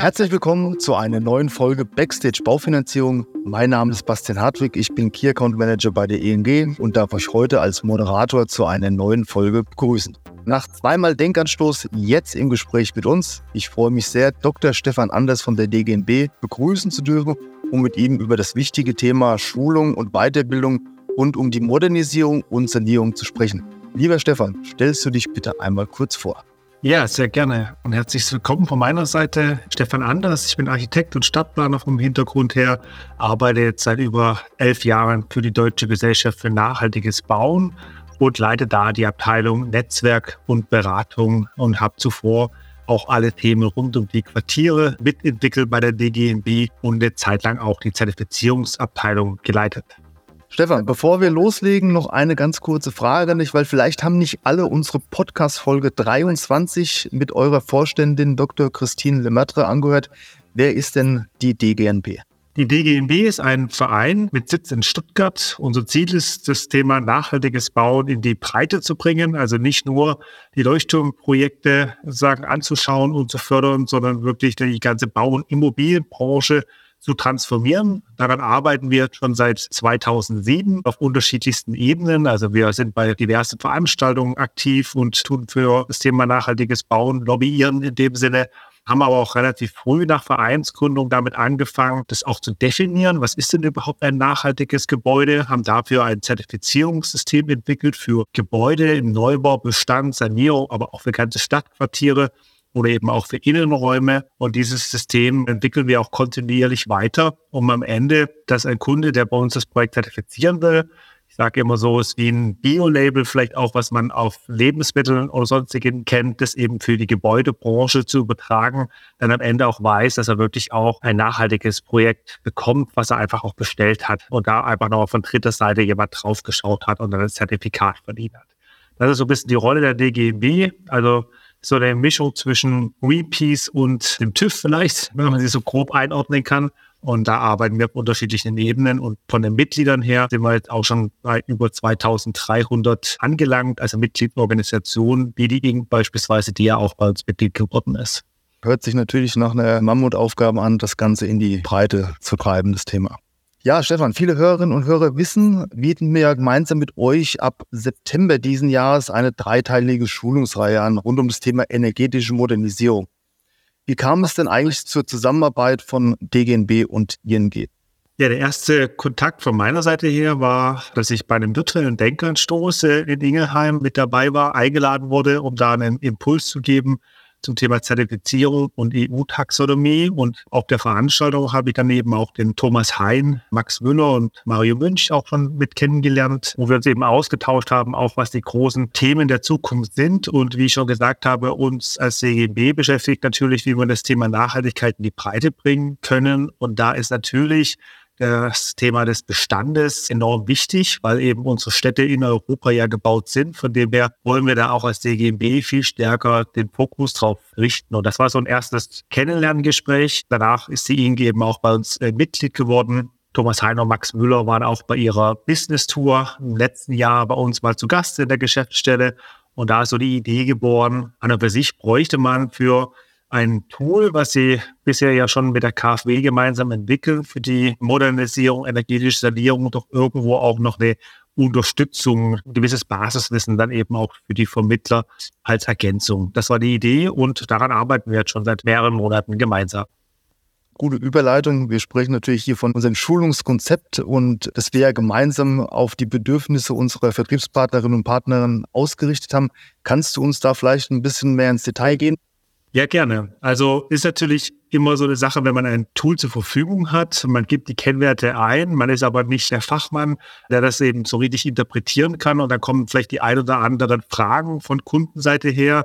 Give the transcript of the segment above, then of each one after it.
Herzlich willkommen zu einer neuen Folge Backstage Baufinanzierung. Mein Name ist Bastian Hartwig, ich bin Key Account Manager bei der ENG und darf euch heute als Moderator zu einer neuen Folge begrüßen. Nach zweimal Denkanstoß jetzt im Gespräch mit uns. Ich freue mich sehr, Dr. Stefan Anders von der DGNB begrüßen zu dürfen, um mit ihm über das wichtige Thema Schulung und Weiterbildung rund um die Modernisierung und Sanierung zu sprechen. Lieber Stefan, stellst du dich bitte einmal kurz vor. Ja, sehr gerne und herzlich willkommen von meiner Seite. Stefan Anders, ich bin Architekt und Stadtplaner vom Hintergrund her, arbeite jetzt seit über elf Jahren für die Deutsche Gesellschaft für nachhaltiges Bauen und leite da die Abteilung Netzwerk und Beratung und habe zuvor auch alle Themen rund um die Quartiere mitentwickelt bei der DGNB und eine Zeit lang auch die Zertifizierungsabteilung geleitet. Stefan, bevor wir loslegen, noch eine ganz kurze Frage an dich, weil vielleicht haben nicht alle unsere Podcast-Folge 23 mit eurer Vorständin Dr. Christine Lemaitre angehört. Wer ist denn die DGNB? Die DGNB ist ein Verein mit Sitz in Stuttgart. Unser Ziel ist, das Thema nachhaltiges Bauen in die Breite zu bringen. Also nicht nur die Leuchtturmprojekte sagen, anzuschauen und zu fördern, sondern wirklich die ganze Bau- und Immobilienbranche zu transformieren. Daran arbeiten wir schon seit 2007 auf unterschiedlichsten Ebenen. Also wir sind bei diversen Veranstaltungen aktiv und tun für das Thema nachhaltiges Bauen, lobbyieren in dem Sinne haben aber auch relativ früh nach Vereinsgründung damit angefangen, das auch zu definieren. Was ist denn überhaupt ein nachhaltiges Gebäude? Haben dafür ein Zertifizierungssystem entwickelt für Gebäude im Neubau, Bestand, Sanierung, aber auch für ganze Stadtquartiere oder eben auch für Innenräume. Und dieses System entwickeln wir auch kontinuierlich weiter, um am Ende, dass ein Kunde, der bei uns das Projekt zertifizieren will, ich sage immer so, ist wie ein Bio-Label, vielleicht auch, was man auf Lebensmitteln oder sonstigen kennt, das eben für die Gebäudebranche zu übertragen, dann am Ende auch weiß, dass er wirklich auch ein nachhaltiges Projekt bekommt, was er einfach auch bestellt hat und da einfach noch von dritter Seite jemand draufgeschaut hat und dann das Zertifikat verdient hat. Das ist so ein bisschen die Rolle der DGB. Also so eine Mischung zwischen Greenpeace und dem TÜV vielleicht, wenn man sie so grob einordnen kann. Und da arbeiten wir auf unterschiedlichen Ebenen. Und von den Mitgliedern her sind wir jetzt auch schon bei über 2300 angelangt, also Mitgliedsorganisationen, wie die Inc. beispielsweise, die ja auch bei uns Mitglied geworden ist. Hört sich natürlich nach einer Mammutaufgabe an, das Ganze in die Breite zu treiben, das Thema. Ja, Stefan, viele Hörerinnen und Hörer wissen, bieten wir gemeinsam mit euch ab September diesen Jahres eine dreiteilige Schulungsreihe an rund um das Thema energetische Modernisierung. Wie kam es denn eigentlich zur Zusammenarbeit von DGNB und ING? Ja, der erste Kontakt von meiner Seite her war, dass ich bei einem virtuellen Denkanstoß in Ingelheim mit dabei war, eingeladen wurde, um da einen Impuls zu geben, zum Thema Zertifizierung und EU-Taxonomie. Und auf der Veranstaltung habe ich dann eben auch den Thomas Hein, Max Müller und Mario Münch auch schon mit kennengelernt, wo wir uns eben ausgetauscht haben, auch was die großen Themen der Zukunft sind. Und wie ich schon gesagt habe, uns als CGB beschäftigt natürlich, wie wir das Thema Nachhaltigkeit in die Breite bringen können. Und da ist natürlich das Thema des Bestandes enorm wichtig, weil eben unsere Städte in Europa ja gebaut sind. Von dem her wollen wir da auch als DGB viel stärker den Fokus drauf richten. Und das war so ein erstes Kennenlerngespräch. Danach ist die ING eben auch bei uns äh, Mitglied geworden. Thomas Heiner und Max Müller waren auch bei ihrer Business Tour im letzten Jahr bei uns mal zu Gast in der Geschäftsstelle. Und da ist so die Idee geboren, an und für sich bräuchte man für ein Tool, was Sie bisher ja schon mit der KfW gemeinsam entwickeln für die Modernisierung, energetische Sanierung, doch irgendwo auch noch eine Unterstützung, ein gewisses Basiswissen dann eben auch für die Vermittler als Ergänzung. Das war die Idee und daran arbeiten wir jetzt schon seit mehreren Monaten gemeinsam. Gute Überleitung. Wir sprechen natürlich hier von unserem Schulungskonzept und das wir ja gemeinsam auf die Bedürfnisse unserer Vertriebspartnerinnen und Partnerinnen ausgerichtet haben. Kannst du uns da vielleicht ein bisschen mehr ins Detail gehen? Ja, gerne. Also ist natürlich immer so eine Sache, wenn man ein Tool zur Verfügung hat, man gibt die Kennwerte ein, man ist aber nicht der Fachmann, der das eben so richtig interpretieren kann und dann kommen vielleicht die ein oder anderen Fragen von Kundenseite her.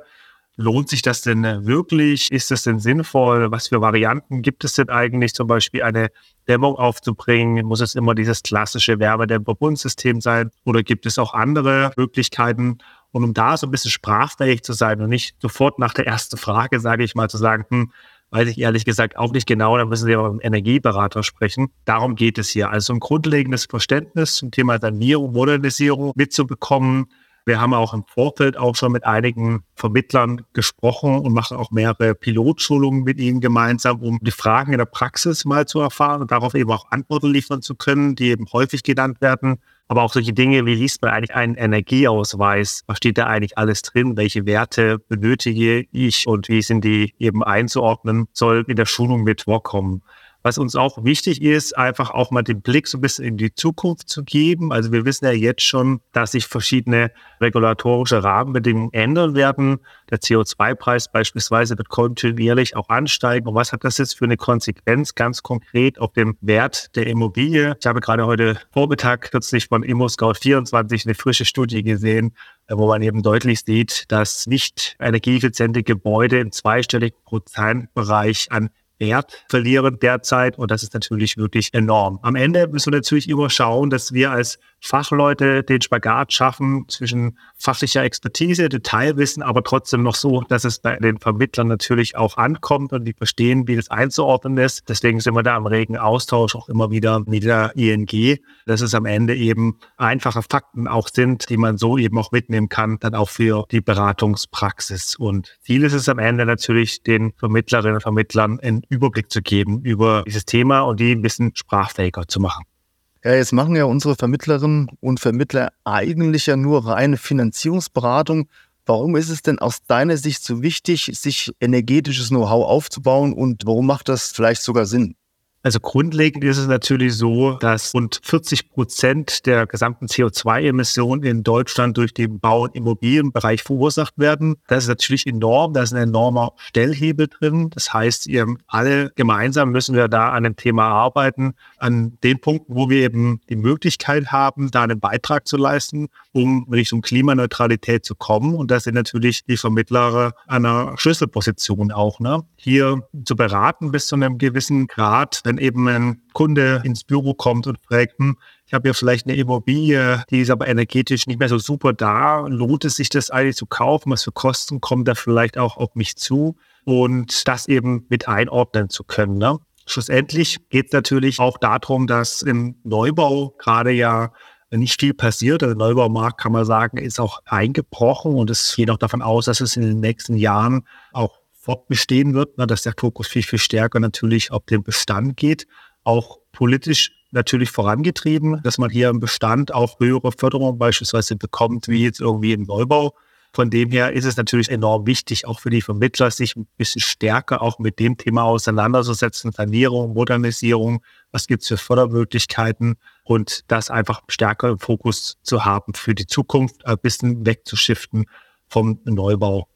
Lohnt sich das denn wirklich? Ist das denn sinnvoll? Was für Varianten gibt es denn eigentlich? Zum Beispiel eine Dämmung aufzubringen? Muss es immer dieses klassische Wärmedämmverbundsystem sein? Oder gibt es auch andere Möglichkeiten? Und um da so ein bisschen sprachfähig zu sein und nicht sofort nach der ersten Frage, sage ich mal, zu sagen, hm, weiß ich ehrlich gesagt auch nicht genau, dann müssen Sie aber mit dem Energieberater sprechen. Darum geht es hier. Also ein grundlegendes Verständnis zum Thema Sanierung, Modernisierung mitzubekommen, Wir haben auch im Vorfeld auch schon mit einigen Vermittlern gesprochen und machen auch mehrere Pilotschulungen mit ihnen gemeinsam, um die Fragen in der Praxis mal zu erfahren und darauf eben auch Antworten liefern zu können, die eben häufig genannt werden. Aber auch solche Dinge, wie liest man eigentlich einen Energieausweis? Was steht da eigentlich alles drin? Welche Werte benötige ich und wie sind die eben einzuordnen? Soll in der Schulung mit vorkommen. Was uns auch wichtig ist, einfach auch mal den Blick so ein bisschen in die Zukunft zu geben. Also wir wissen ja jetzt schon, dass sich verschiedene regulatorische Rahmenbedingungen ändern werden. Der CO2-Preis beispielsweise wird kontinuierlich auch ansteigen. Und was hat das jetzt für eine Konsequenz ganz konkret auf den Wert der Immobilie? Ich habe gerade heute Vormittag kürzlich von ImmoScout24 eine frische Studie gesehen, wo man eben deutlich sieht, dass nicht energieeffiziente Gebäude im zweistelligen Prozentbereich an Wert verlieren derzeit und das ist natürlich wirklich enorm. Am Ende müssen wir natürlich immer schauen, dass wir als Fachleute den Spagat schaffen zwischen fachlicher Expertise, Detailwissen, aber trotzdem noch so, dass es bei den Vermittlern natürlich auch ankommt und die verstehen, wie das einzuordnen ist. Deswegen sind wir da im regen Austausch auch immer wieder mit der ING, dass es am Ende eben einfache Fakten auch sind, die man so eben auch mitnehmen kann, dann auch für die Beratungspraxis. Und Ziel ist es am Ende natürlich, den Vermittlerinnen und Vermittlern einen Überblick zu geben über dieses Thema und die ein bisschen sprachfähiger zu machen. Ja, jetzt machen ja unsere Vermittlerinnen und Vermittler eigentlich ja nur reine Finanzierungsberatung. Warum ist es denn aus deiner Sicht so wichtig, sich energetisches Know-how aufzubauen und warum macht das vielleicht sogar Sinn? Also grundlegend ist es natürlich so, dass rund 40 Prozent der gesamten CO2-Emissionen in Deutschland durch den Bau- und Immobilienbereich verursacht werden. Das ist natürlich enorm. Da ist ein enormer Stellhebel drin. Das heißt, alle gemeinsam müssen wir da an dem Thema arbeiten, an den Punkten, wo wir eben die Möglichkeit haben, da einen Beitrag zu leisten, um Richtung Klimaneutralität zu kommen. Und das sind natürlich die Vermittler einer Schlüsselposition auch. Ne? Hier zu beraten bis zu einem gewissen Grad, wenn wenn eben ein Kunde ins Büro kommt und fragt, hm, ich habe ja vielleicht eine Immobilie, die ist aber energetisch nicht mehr so super da. Lohnt es sich das eigentlich zu kaufen? Was für Kosten kommen da vielleicht auch auf mich zu? Und das eben mit einordnen zu können. Ne? Schlussendlich geht es natürlich auch darum, dass im Neubau gerade ja nicht viel passiert. Der Neubaumarkt, kann man sagen, ist auch eingebrochen und es geht auch davon aus, dass es in den nächsten Jahren auch fortbestehen wird, ne, dass der Fokus viel, viel stärker natürlich auf den Bestand geht, auch politisch natürlich vorangetrieben, dass man hier im Bestand auch höhere Förderung beispielsweise bekommt, wie jetzt irgendwie im Neubau. Von dem her ist es natürlich enorm wichtig, auch für die Vermittler, sich ein bisschen stärker auch mit dem Thema auseinanderzusetzen. Sanierung, Modernisierung, was gibt es für Fördermöglichkeiten und das einfach stärker im Fokus zu haben für die Zukunft, ein bisschen wegzuschiften vom Neubau.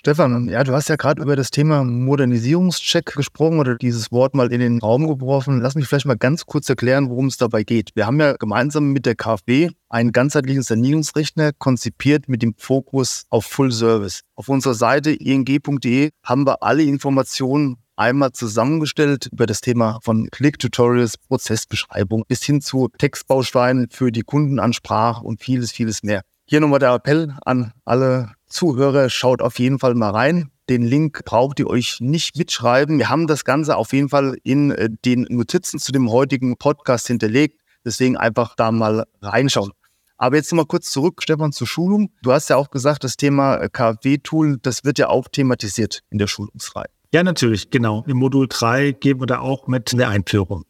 Stefan, ja, du hast ja gerade über das Thema Modernisierungscheck gesprochen oder dieses Wort mal in den Raum geworfen. Lass mich vielleicht mal ganz kurz erklären, worum es dabei geht. Wir haben ja gemeinsam mit der KfW einen ganzheitlichen Sanierungsrechner konzipiert mit dem Fokus auf Full Service. Auf unserer Seite ing.de haben wir alle Informationen einmal zusammengestellt über das Thema von Click-Tutorials, Prozessbeschreibung bis hin zu Textbausteinen für die Kundenansprache und vieles, vieles mehr. Hier nochmal der Appell an alle Zuhörer, schaut auf jeden Fall mal rein. Den Link braucht ihr euch nicht mitschreiben. Wir haben das Ganze auf jeden Fall in äh, den Notizen zu dem heutigen Podcast hinterlegt. Deswegen einfach da mal reinschauen. Aber jetzt nochmal kurz zurück, Stefan, zur Schulung. Du hast ja auch gesagt, das Thema äh, KfW-Tool, das wird ja auch thematisiert in der Schulungsreihe. Ja, natürlich, genau. Im Modul 3 geben wir da auch mit der Einführung.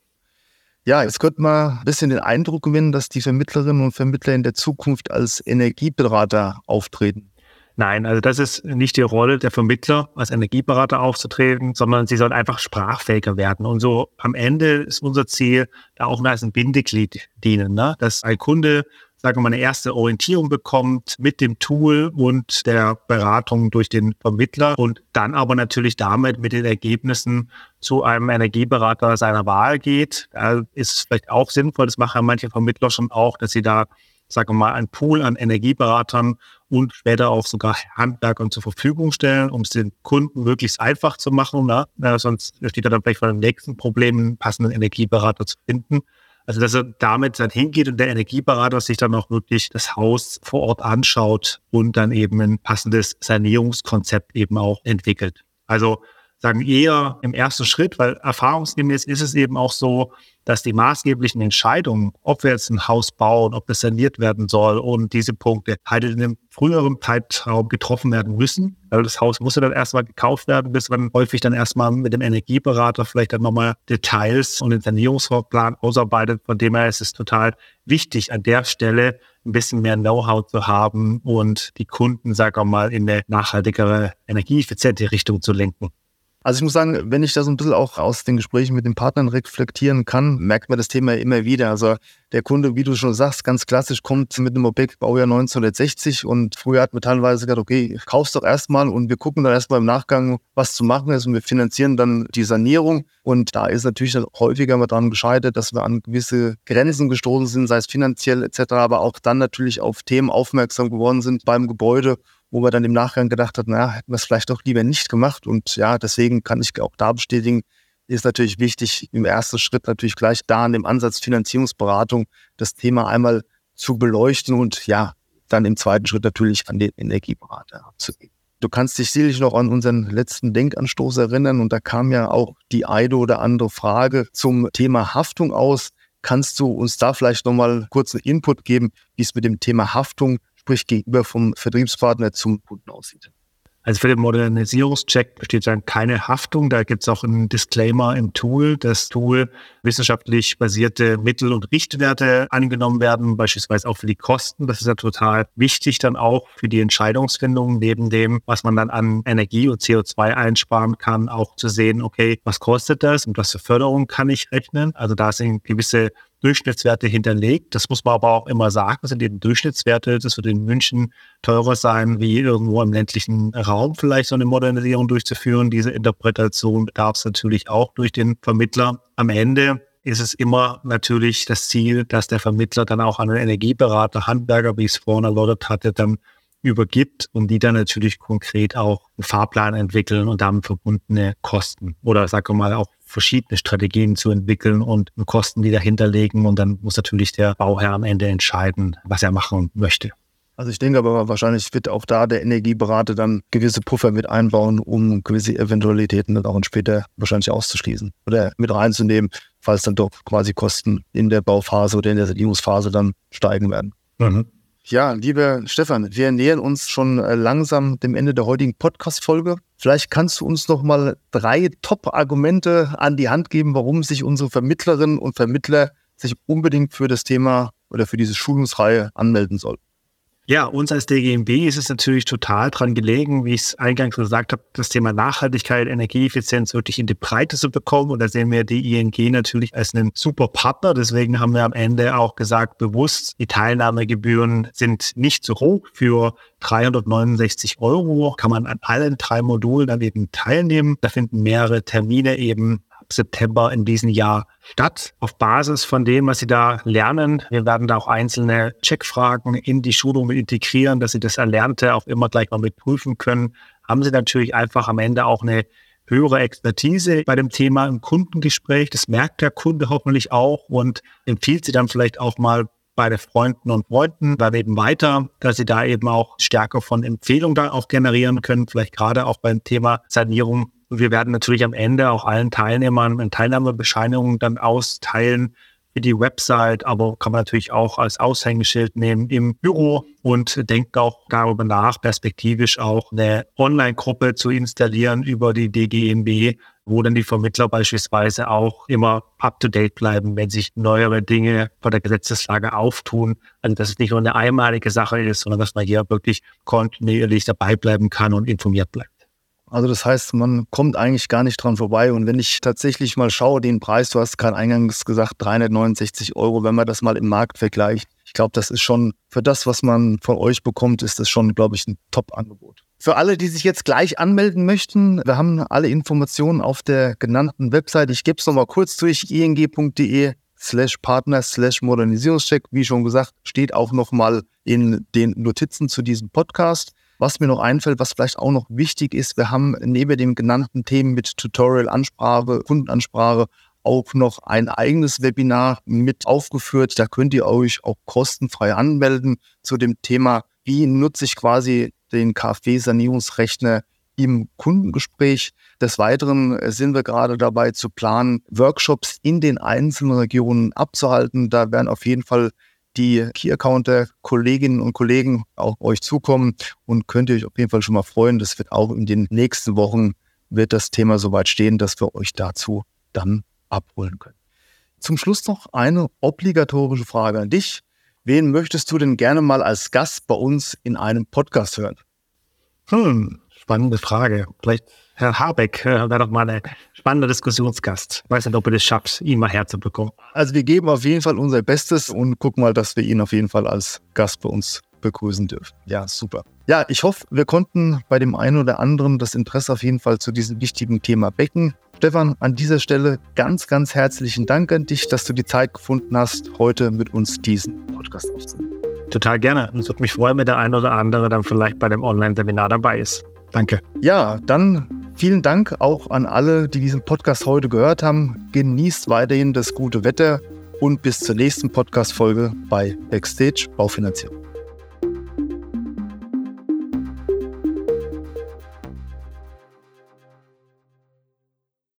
Ja, jetzt könnte man ein bisschen den Eindruck gewinnen, dass die Vermittlerinnen und Vermittler in der Zukunft als Energieberater auftreten. Nein, also das ist nicht die Rolle der Vermittler, als Energieberater aufzutreten, sondern sie sollen einfach sprachfähiger werden. Und so am Ende ist unser Ziel, da auch als ein Bindeglied dienen, ne? dass ein Kunde sagen wir mal, eine erste Orientierung bekommt mit dem Tool und der Beratung durch den Vermittler und dann aber natürlich damit mit den Ergebnissen zu einem Energieberater seiner Wahl geht. Da ist es vielleicht auch sinnvoll, das machen manche Vermittler schon auch, dass sie da, sagen wir mal, einen Pool an Energieberatern und später auch sogar Handwerkern zur Verfügung stellen, um es den Kunden möglichst einfach zu machen. Ne? Na, sonst steht er dann vielleicht vor dem nächsten Problem, einen passenden Energieberater zu finden. Also dass er damit dann hingeht und der Energieberater sich dann auch wirklich das Haus vor Ort anschaut und dann eben ein passendes Sanierungskonzept eben auch entwickelt. Also sagen eher im ersten Schritt, weil erfahrungsgemäß ist es eben auch so, dass die maßgeblichen Entscheidungen, ob wir jetzt ein Haus bauen, ob das saniert werden soll und diese Punkte halt in einem früheren Zeitraum getroffen werden müssen. Also das Haus muss ja dann erstmal gekauft werden, bis man häufig dann erstmal mit dem Energieberater vielleicht dann nochmal Details und den Sanierungsvorplan ausarbeitet. Von dem her ist es total wichtig, an der Stelle ein bisschen mehr Know-how zu haben und die Kunden, sagen wir mal, in eine nachhaltigere, energieeffiziente Richtung zu lenken. Also ich muss sagen, wenn ich das ein bisschen auch aus den Gesprächen mit den Partnern reflektieren kann, merkt man das Thema immer wieder. Also der Kunde, wie du schon sagst, ganz klassisch kommt mit einem Objekt Baujahr 1960 und früher hat man teilweise gesagt, okay, kauf's doch erstmal und wir gucken dann erstmal im Nachgang, was zu machen ist und wir finanzieren dann die Sanierung. Und da ist natürlich häufiger mal daran gescheitert, dass wir an gewisse Grenzen gestoßen sind, sei es finanziell etc., aber auch dann natürlich auf Themen aufmerksam geworden sind beim Gebäude wo wir dann im Nachgang gedacht hat, naja, hätten wir es vielleicht doch lieber nicht gemacht. Und ja, deswegen kann ich auch da bestätigen, ist natürlich wichtig, im ersten Schritt natürlich gleich da an dem Ansatz Finanzierungsberatung das Thema einmal zu beleuchten und ja, dann im zweiten Schritt natürlich an den Energieberater abzugeben. Du kannst dich sicherlich noch an unseren letzten Denkanstoß erinnern und da kam ja auch die eine oder andere Frage zum Thema Haftung aus. Kannst du uns da vielleicht nochmal kurz einen Input geben, wie es mit dem Thema Haftung sprich gegenüber vom Vertriebspartner zum Kunden aussieht. Also für den Modernisierungscheck besteht dann keine Haftung. Da gibt es auch einen Disclaimer im Tool. Das Tool wissenschaftlich basierte Mittel- und Richtwerte angenommen werden, beispielsweise auch für die Kosten. Das ist ja total wichtig dann auch für die Entscheidungsfindung, neben dem, was man dann an Energie und CO2 einsparen kann, auch zu sehen, okay, was kostet das und was für Förderung kann ich rechnen? Also da sind gewisse Durchschnittswerte hinterlegt. Das muss man aber auch immer sagen, das sind eben Durchschnittswerte. Das wird in München teurer sein, wie irgendwo im ländlichen Raum vielleicht so eine Modernisierung durchzuführen. Diese Interpretation bedarf es natürlich auch durch den Vermittler. Am Ende ist es immer natürlich das Ziel, dass der Vermittler dann auch an einen Energieberater, Handwerker, wie ich es vorhin erläutert hatte, dann übergibt und die dann natürlich konkret auch einen Fahrplan entwickeln und damit verbundene Kosten oder sagen wir mal auch verschiedene Strategien zu entwickeln und Kosten, die dahinter liegen. Und dann muss natürlich der Bauherr am Ende entscheiden, was er machen möchte. Also ich denke aber wahrscheinlich wird auch da der Energieberater dann gewisse Puffer mit einbauen, um gewisse Eventualitäten dann auch später wahrscheinlich auszuschließen oder mit reinzunehmen, falls dann doch quasi Kosten in der Bauphase oder in der Sanierungsphase dann steigen werden. Mhm. Ja, lieber Stefan, wir nähern uns schon äh, langsam dem Ende der heutigen Podcast-Folge. Vielleicht kannst du uns noch mal drei Top-Argumente an die Hand geben, warum sich unsere Vermittlerinnen und Vermittler sich unbedingt für das Thema oder für diese Schulungsreihe anmelden sollten. Ja, uns als DGMB ist es natürlich total dran gelegen, wie ich es eingangs gesagt habe, das Thema Nachhaltigkeit, Energieeffizienz wirklich in die Breite zu bekommen. Und da sehen wir die ING natürlich als einen super Partner. Deswegen haben wir am Ende auch gesagt, bewusst, die Teilnahmegebühren sind nicht so hoch. Für 369 Euro kann man an allen drei Modulen dann eben teilnehmen. Da finden mehrere Termine eben September in diesem Jahr statt. Auf Basis von dem, was Sie da lernen, wir werden da auch einzelne Checkfragen in die Schulung integrieren, dass Sie das Erlernte auch immer gleich mal mit prüfen können, haben Sie natürlich einfach am Ende auch eine höhere Expertise bei dem Thema im Kundengespräch. Das merkt der Kunde hoffentlich auch und empfiehlt Sie dann vielleicht auch mal bei den Freunden und Freunden dann eben weiter, dass sie da eben auch stärker von Empfehlungen da auch generieren können, vielleicht gerade auch beim Thema Sanierung wir werden natürlich am Ende auch allen Teilnehmern eine Teilnahmebescheinigung dann austeilen für die Website, aber kann man natürlich auch als Aushängeschild nehmen im Büro und denken auch darüber nach, perspektivisch auch eine Online-Gruppe zu installieren über die DGMB, wo dann die Vermittler beispielsweise auch immer up-to-date bleiben, wenn sich neuere Dinge von der Gesetzeslage auftun. Also dass es nicht nur eine einmalige Sache ist, sondern dass man hier wirklich kontinuierlich dabei bleiben kann und informiert bleibt. Also das heißt, man kommt eigentlich gar nicht dran vorbei. Und wenn ich tatsächlich mal schaue, den Preis, du hast gerade eingangs gesagt, 369 Euro, wenn man das mal im Markt vergleicht, ich glaube, das ist schon für das, was man von euch bekommt, ist das schon, glaube ich, ein Top-Angebot. Für alle, die sich jetzt gleich anmelden möchten, wir haben alle Informationen auf der genannten Website. Ich gebe es nochmal kurz durch, ing.de slash Partner slash Modernisierungscheck. Wie schon gesagt, steht auch nochmal in den Notizen zu diesem Podcast. Was mir noch einfällt, was vielleicht auch noch wichtig ist, wir haben neben den genannten Themen mit Tutorial, Ansprache, Kundenansprache auch noch ein eigenes Webinar mit aufgeführt. Da könnt ihr euch auch kostenfrei anmelden zu dem Thema, wie nutze ich quasi den KfW-Sanierungsrechner im Kundengespräch. Des Weiteren sind wir gerade dabei zu planen, Workshops in den einzelnen Regionen abzuhalten. Da werden auf jeden Fall die Key-Accounter, Kolleginnen und Kollegen auch euch zukommen und könnt ihr euch auf jeden Fall schon mal freuen. Das wird auch in den nächsten Wochen wird das Thema soweit stehen, dass wir euch dazu dann abholen können. Zum Schluss noch eine obligatorische Frage an dich. Wen möchtest du denn gerne mal als Gast bei uns in einem Podcast hören? Hm, spannende Frage. Vielleicht Herr Habeck äh, wäre doch mal ein spannender Diskussionsgast. Weiß nicht, ob ihr das schafft, ihn mal herzubekommen. Also wir geben auf jeden Fall unser Bestes und gucken mal, dass wir ihn auf jeden Fall als Gast bei uns begrüßen dürfen. Ja, super. Ja, ich hoffe, wir konnten bei dem einen oder anderen das Interesse auf jeden Fall zu diesem wichtigen Thema wecken. Stefan, an dieser Stelle ganz, ganz herzlichen Dank an dich, dass du die Zeit gefunden hast, heute mit uns diesen Podcast aufzunehmen. Total gerne. Und es würde mich freuen, wenn der ein oder andere dann vielleicht bei dem Online-Seminar dabei ist. Danke. Ja, dann vielen Dank auch an alle, die diesen Podcast heute gehört haben. Genießt weiterhin das gute Wetter und bis zur nächsten Podcast-Folge bei Backstage Baufinanzierung.